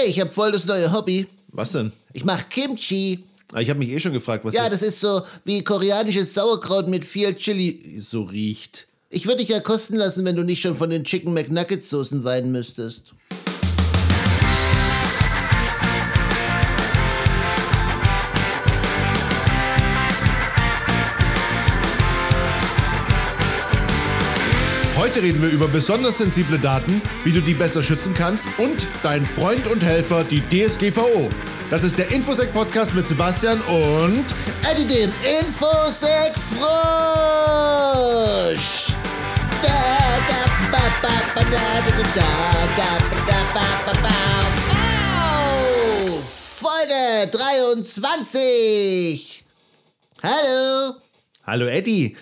Hey, ich habe voll das neue Hobby. Was denn? Ich mache Kimchi. Ah, Ich habe mich eh schon gefragt, was Ja, das ist so wie koreanisches Sauerkraut mit viel Chili. so riecht. Ich würde dich ja kosten lassen, wenn du nicht schon von den Chicken McNuggets Soßen weinen müsstest. Reden wir über besonders sensible Daten, wie du die besser schützen kannst und dein Freund und Helfer, die DSGVO. Das ist der Infosec Podcast mit Sebastian und Eddie dem Infosec Frosch. Folge 23. Hallo. Hallo Eddie.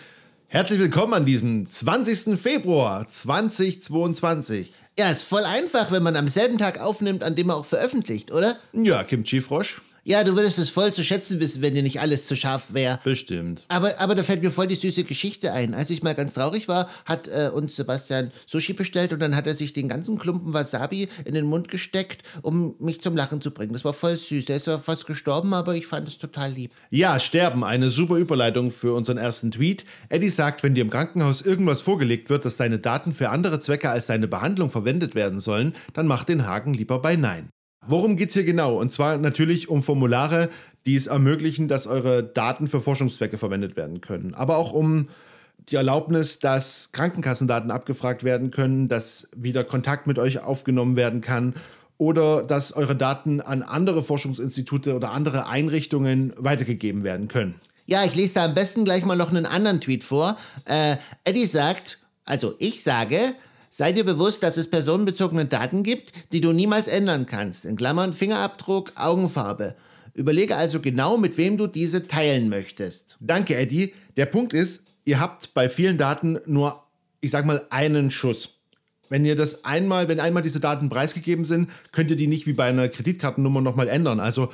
Herzlich willkommen an diesem 20. Februar 2022. Ja, ist voll einfach, wenn man am selben Tag aufnimmt, an dem er auch veröffentlicht, oder? Ja, Kimchi Frosch. Ja, du würdest es voll zu schätzen wissen, wenn dir nicht alles zu scharf wäre. Bestimmt. Aber, aber da fällt mir voll die süße Geschichte ein. Als ich mal ganz traurig war, hat äh, uns Sebastian Sushi bestellt und dann hat er sich den ganzen Klumpen Wasabi in den Mund gesteckt, um mich zum Lachen zu bringen. Das war voll süß. Der ist zwar fast gestorben, aber ich fand es total lieb. Ja, sterben. Eine super Überleitung für unseren ersten Tweet. Eddie sagt, wenn dir im Krankenhaus irgendwas vorgelegt wird, dass deine Daten für andere Zwecke als deine Behandlung verwendet werden sollen, dann mach den Haken lieber bei Nein. Worum geht's hier genau? Und zwar natürlich um Formulare, die es ermöglichen, dass eure Daten für Forschungszwecke verwendet werden können. Aber auch um die Erlaubnis, dass Krankenkassendaten abgefragt werden können, dass wieder Kontakt mit euch aufgenommen werden kann oder dass eure Daten an andere Forschungsinstitute oder andere Einrichtungen weitergegeben werden können. Ja, ich lese da am besten gleich mal noch einen anderen Tweet vor. Äh, Eddie sagt, also ich sage, sei dir bewusst, dass es personenbezogene Daten gibt, die du niemals ändern kannst. In Klammern Fingerabdruck, Augenfarbe. Überlege also genau, mit wem du diese teilen möchtest. Danke, Eddie. Der Punkt ist, ihr habt bei vielen Daten nur, ich sag mal, einen Schuss. Wenn ihr das einmal, wenn einmal diese Daten preisgegeben sind, könnt ihr die nicht wie bei einer Kreditkartennummer nochmal ändern. Also,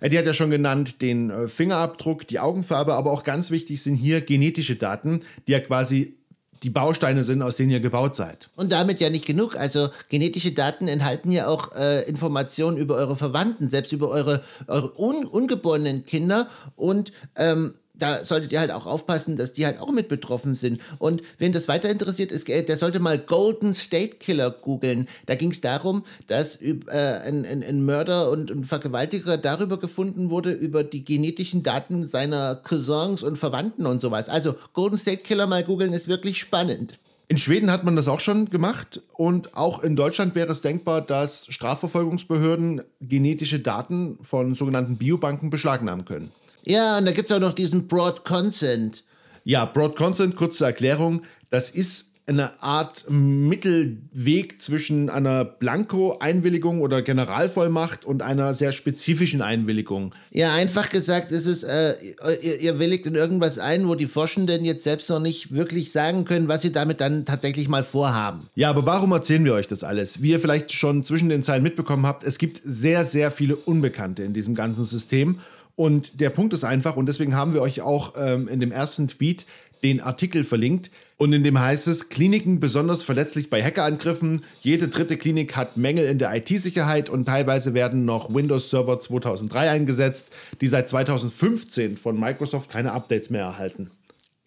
Eddie hat ja schon genannt, den äh, Fingerabdruck, die Augenfarbe, aber auch ganz wichtig sind hier genetische Daten, die ja quasi die Bausteine sind, aus denen ihr gebaut seid. Und damit ja nicht genug. Also genetische Daten enthalten ja auch äh, Informationen über eure Verwandten, selbst über eure, eure un ungeborenen Kinder. Und ähm, da solltet ihr halt auch aufpassen, dass die halt auch mit betroffen sind. Und wen das weiter interessiert, ist, äh, der sollte mal Golden State Killer googeln. Da ging es darum, dass äh, ein, ein, ein Mörder und ein Vergewaltiger darüber gefunden wurde, über die genetischen Daten seiner Cousins und Verwandten und sowas. Also Golden State Killer mal googeln ist wirklich spannend. In Schweden hat man das auch schon gemacht und auch in Deutschland wäre es denkbar, dass Strafverfolgungsbehörden genetische Daten von sogenannten Biobanken beschlagnahmen können. Ja, und da gibt es auch noch diesen Broad Consent. Ja, Broad Consent, kurze Erklärung, das ist eine Art Mittelweg zwischen einer Blanko-Einwilligung oder Generalvollmacht und einer sehr spezifischen Einwilligung. Ja, einfach gesagt, ist es, äh, ihr, ihr willigt in irgendwas ein, wo die Forschenden jetzt selbst noch nicht wirklich sagen können, was sie damit dann tatsächlich mal vorhaben. Ja, aber warum erzählen wir euch das alles? Wie ihr vielleicht schon zwischen den Zeilen mitbekommen habt, es gibt sehr, sehr viele Unbekannte in diesem ganzen System. Und der Punkt ist einfach, und deswegen haben wir euch auch ähm, in dem ersten Tweet den Artikel verlinkt. Und in dem heißt es, Kliniken besonders verletzlich bei Hackerangriffen. Jede dritte Klinik hat Mängel in der IT-Sicherheit und teilweise werden noch Windows Server 2003 eingesetzt, die seit 2015 von Microsoft keine Updates mehr erhalten.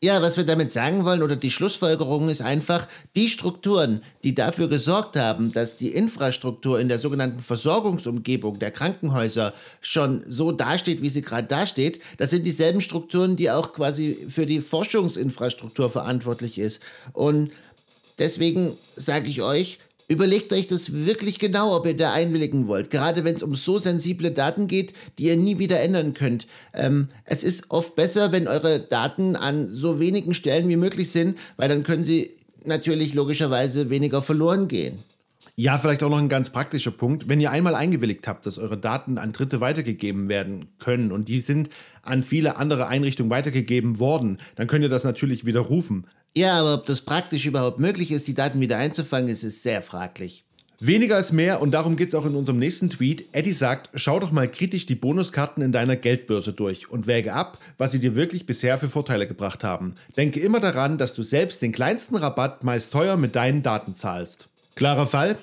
Ja, was wir damit sagen wollen oder die Schlussfolgerung ist einfach, die Strukturen, die dafür gesorgt haben, dass die Infrastruktur in der sogenannten Versorgungsumgebung der Krankenhäuser schon so dasteht, wie sie gerade dasteht, das sind dieselben Strukturen, die auch quasi für die Forschungsinfrastruktur verantwortlich ist. Und deswegen sage ich euch, Überlegt euch das wirklich genau, ob ihr da einwilligen wollt. Gerade wenn es um so sensible Daten geht, die ihr nie wieder ändern könnt. Ähm, es ist oft besser, wenn eure Daten an so wenigen Stellen wie möglich sind, weil dann können sie natürlich logischerweise weniger verloren gehen. Ja, vielleicht auch noch ein ganz praktischer Punkt. Wenn ihr einmal eingewilligt habt, dass eure Daten an Dritte weitergegeben werden können und die sind an viele andere Einrichtungen weitergegeben worden, dann könnt ihr das natürlich widerrufen. Ja, aber ob das praktisch überhaupt möglich ist, die Daten wieder einzufangen, ist, ist sehr fraglich. Weniger ist mehr und darum geht es auch in unserem nächsten Tweet. Eddie sagt, schau doch mal kritisch die Bonuskarten in deiner Geldbörse durch und wäge ab, was sie dir wirklich bisher für Vorteile gebracht haben. Denke immer daran, dass du selbst den kleinsten Rabatt meist teuer mit deinen Daten zahlst. Klarer Fall.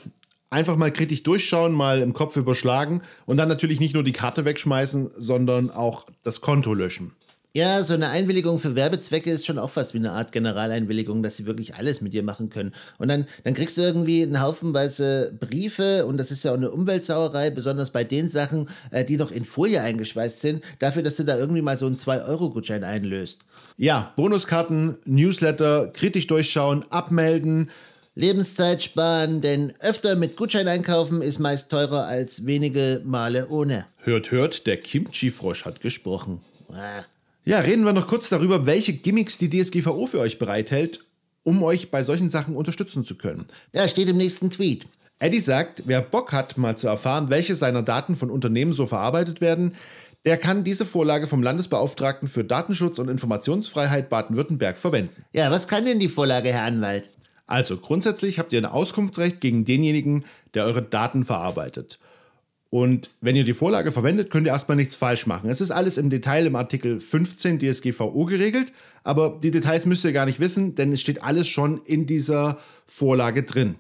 Einfach mal kritisch durchschauen, mal im Kopf überschlagen und dann natürlich nicht nur die Karte wegschmeißen, sondern auch das Konto löschen. Ja, so eine Einwilligung für Werbezwecke ist schon auch fast wie eine Art Generaleinwilligung, dass sie wirklich alles mit dir machen können. Und dann, dann kriegst du irgendwie einen Haufenweise Briefe und das ist ja auch eine Umweltsauerei, besonders bei den Sachen, äh, die noch in Folie eingeschweißt sind, dafür, dass du da irgendwie mal so einen 2-Euro-Gutschein einlöst. Ja, Bonuskarten, Newsletter, kritisch durchschauen, abmelden. Lebenszeit sparen, denn öfter mit Gutschein einkaufen ist meist teurer als wenige Male ohne. Hört, hört, der Kimchi-Frosch hat gesprochen. Ah. Ja, reden wir noch kurz darüber, welche Gimmicks die DSGVO für euch bereithält, um euch bei solchen Sachen unterstützen zu können. Ja, steht im nächsten Tweet. Eddie sagt, wer Bock hat, mal zu erfahren, welche seiner Daten von Unternehmen so verarbeitet werden, der kann diese Vorlage vom Landesbeauftragten für Datenschutz und Informationsfreiheit Baden-Württemberg verwenden. Ja, was kann denn die Vorlage, Herr Anwalt? Also grundsätzlich habt ihr ein Auskunftsrecht gegen denjenigen, der eure Daten verarbeitet. Und wenn ihr die Vorlage verwendet, könnt ihr erstmal nichts falsch machen. Es ist alles im Detail im Artikel 15 DSGVO geregelt, aber die Details müsst ihr gar nicht wissen, denn es steht alles schon in dieser Vorlage drin.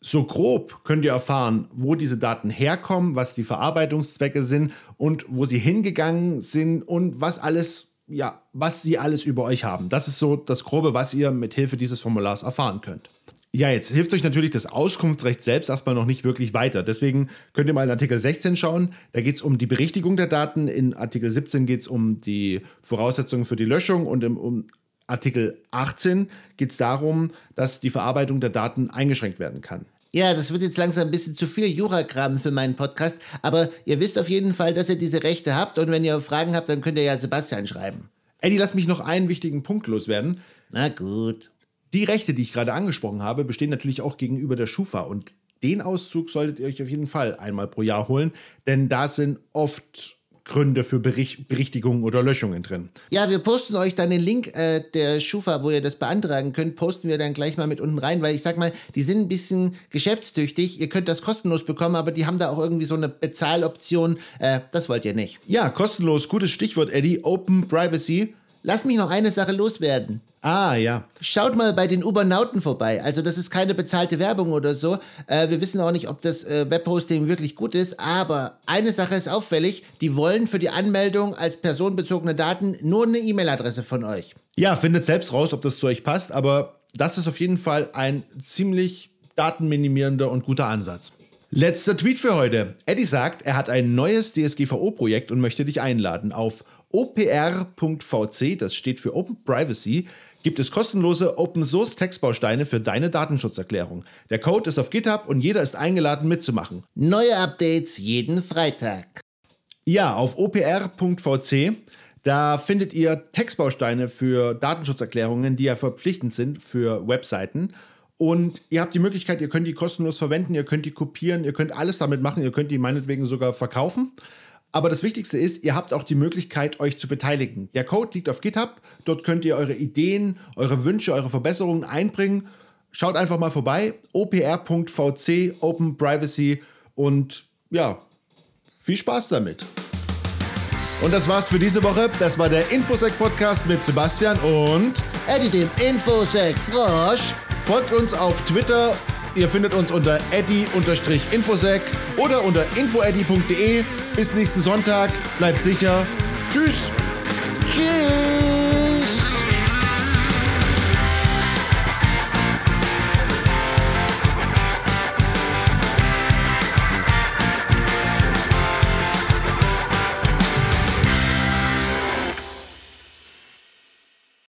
So grob könnt ihr erfahren, wo diese Daten herkommen, was die Verarbeitungszwecke sind und wo sie hingegangen sind und was alles, ja, was sie alles über euch haben. Das ist so das Grobe, was ihr mit Hilfe dieses Formulars erfahren könnt. Ja, jetzt hilft euch natürlich das Auskunftsrecht selbst erstmal noch nicht wirklich weiter. Deswegen könnt ihr mal in Artikel 16 schauen. Da geht es um die Berichtigung der Daten. In Artikel 17 geht es um die Voraussetzungen für die Löschung und im um Artikel 18 geht es darum, dass die Verarbeitung der Daten eingeschränkt werden kann. Ja, das wird jetzt langsam ein bisschen zu viel Jurakram für meinen Podcast, aber ihr wisst auf jeden Fall, dass ihr diese Rechte habt und wenn ihr Fragen habt, dann könnt ihr ja Sebastian schreiben. Eddie, lass mich noch einen wichtigen Punkt loswerden. Na gut. Die Rechte, die ich gerade angesprochen habe, bestehen natürlich auch gegenüber der Schufa und den Auszug solltet ihr euch auf jeden Fall einmal pro Jahr holen, denn da sind oft Gründe für Bericht, Berichtigungen oder Löschungen drin. Ja, wir posten euch dann den Link äh, der Schufa, wo ihr das beantragen könnt, posten wir dann gleich mal mit unten rein, weil ich sag mal, die sind ein bisschen geschäftstüchtig. Ihr könnt das kostenlos bekommen, aber die haben da auch irgendwie so eine Bezahloption. Äh, das wollt ihr nicht. Ja, kostenlos, gutes Stichwort, Eddie. Open Privacy. Lass mich noch eine Sache loswerden. Ah, ja. Schaut mal bei den Ubernauten vorbei. Also das ist keine bezahlte Werbung oder so. Äh, wir wissen auch nicht, ob das äh, Webhosting wirklich gut ist, aber eine Sache ist auffällig. Die wollen für die Anmeldung als personenbezogene Daten nur eine E-Mail-Adresse von euch. Ja, findet selbst raus, ob das zu euch passt, aber das ist auf jeden Fall ein ziemlich datenminimierender und guter Ansatz. Letzter Tweet für heute. Eddie sagt, er hat ein neues DSGVO-Projekt und möchte dich einladen. Auf opr.vc, das steht für Open Privacy, gibt es kostenlose Open Source Textbausteine für deine Datenschutzerklärung. Der Code ist auf GitHub und jeder ist eingeladen mitzumachen. Neue Updates jeden Freitag. Ja, auf opr.vc da findet ihr Textbausteine für Datenschutzerklärungen, die ja verpflichtend sind für Webseiten. Und ihr habt die Möglichkeit, ihr könnt die kostenlos verwenden, ihr könnt die kopieren, ihr könnt alles damit machen, ihr könnt die meinetwegen sogar verkaufen. Aber das Wichtigste ist, ihr habt auch die Möglichkeit, euch zu beteiligen. Der Code liegt auf GitHub, dort könnt ihr eure Ideen, eure Wünsche, eure Verbesserungen einbringen. Schaut einfach mal vorbei, opr.vc, Open Privacy und ja, viel Spaß damit. Und das war's für diese Woche. Das war der Infosec Podcast mit Sebastian und Eddie dem Infosec Frosch. Folgt uns auf Twitter. Ihr findet uns unter eddy-infosec oder unter infoeddy.de. Bis nächsten Sonntag. Bleibt sicher. Tschüss.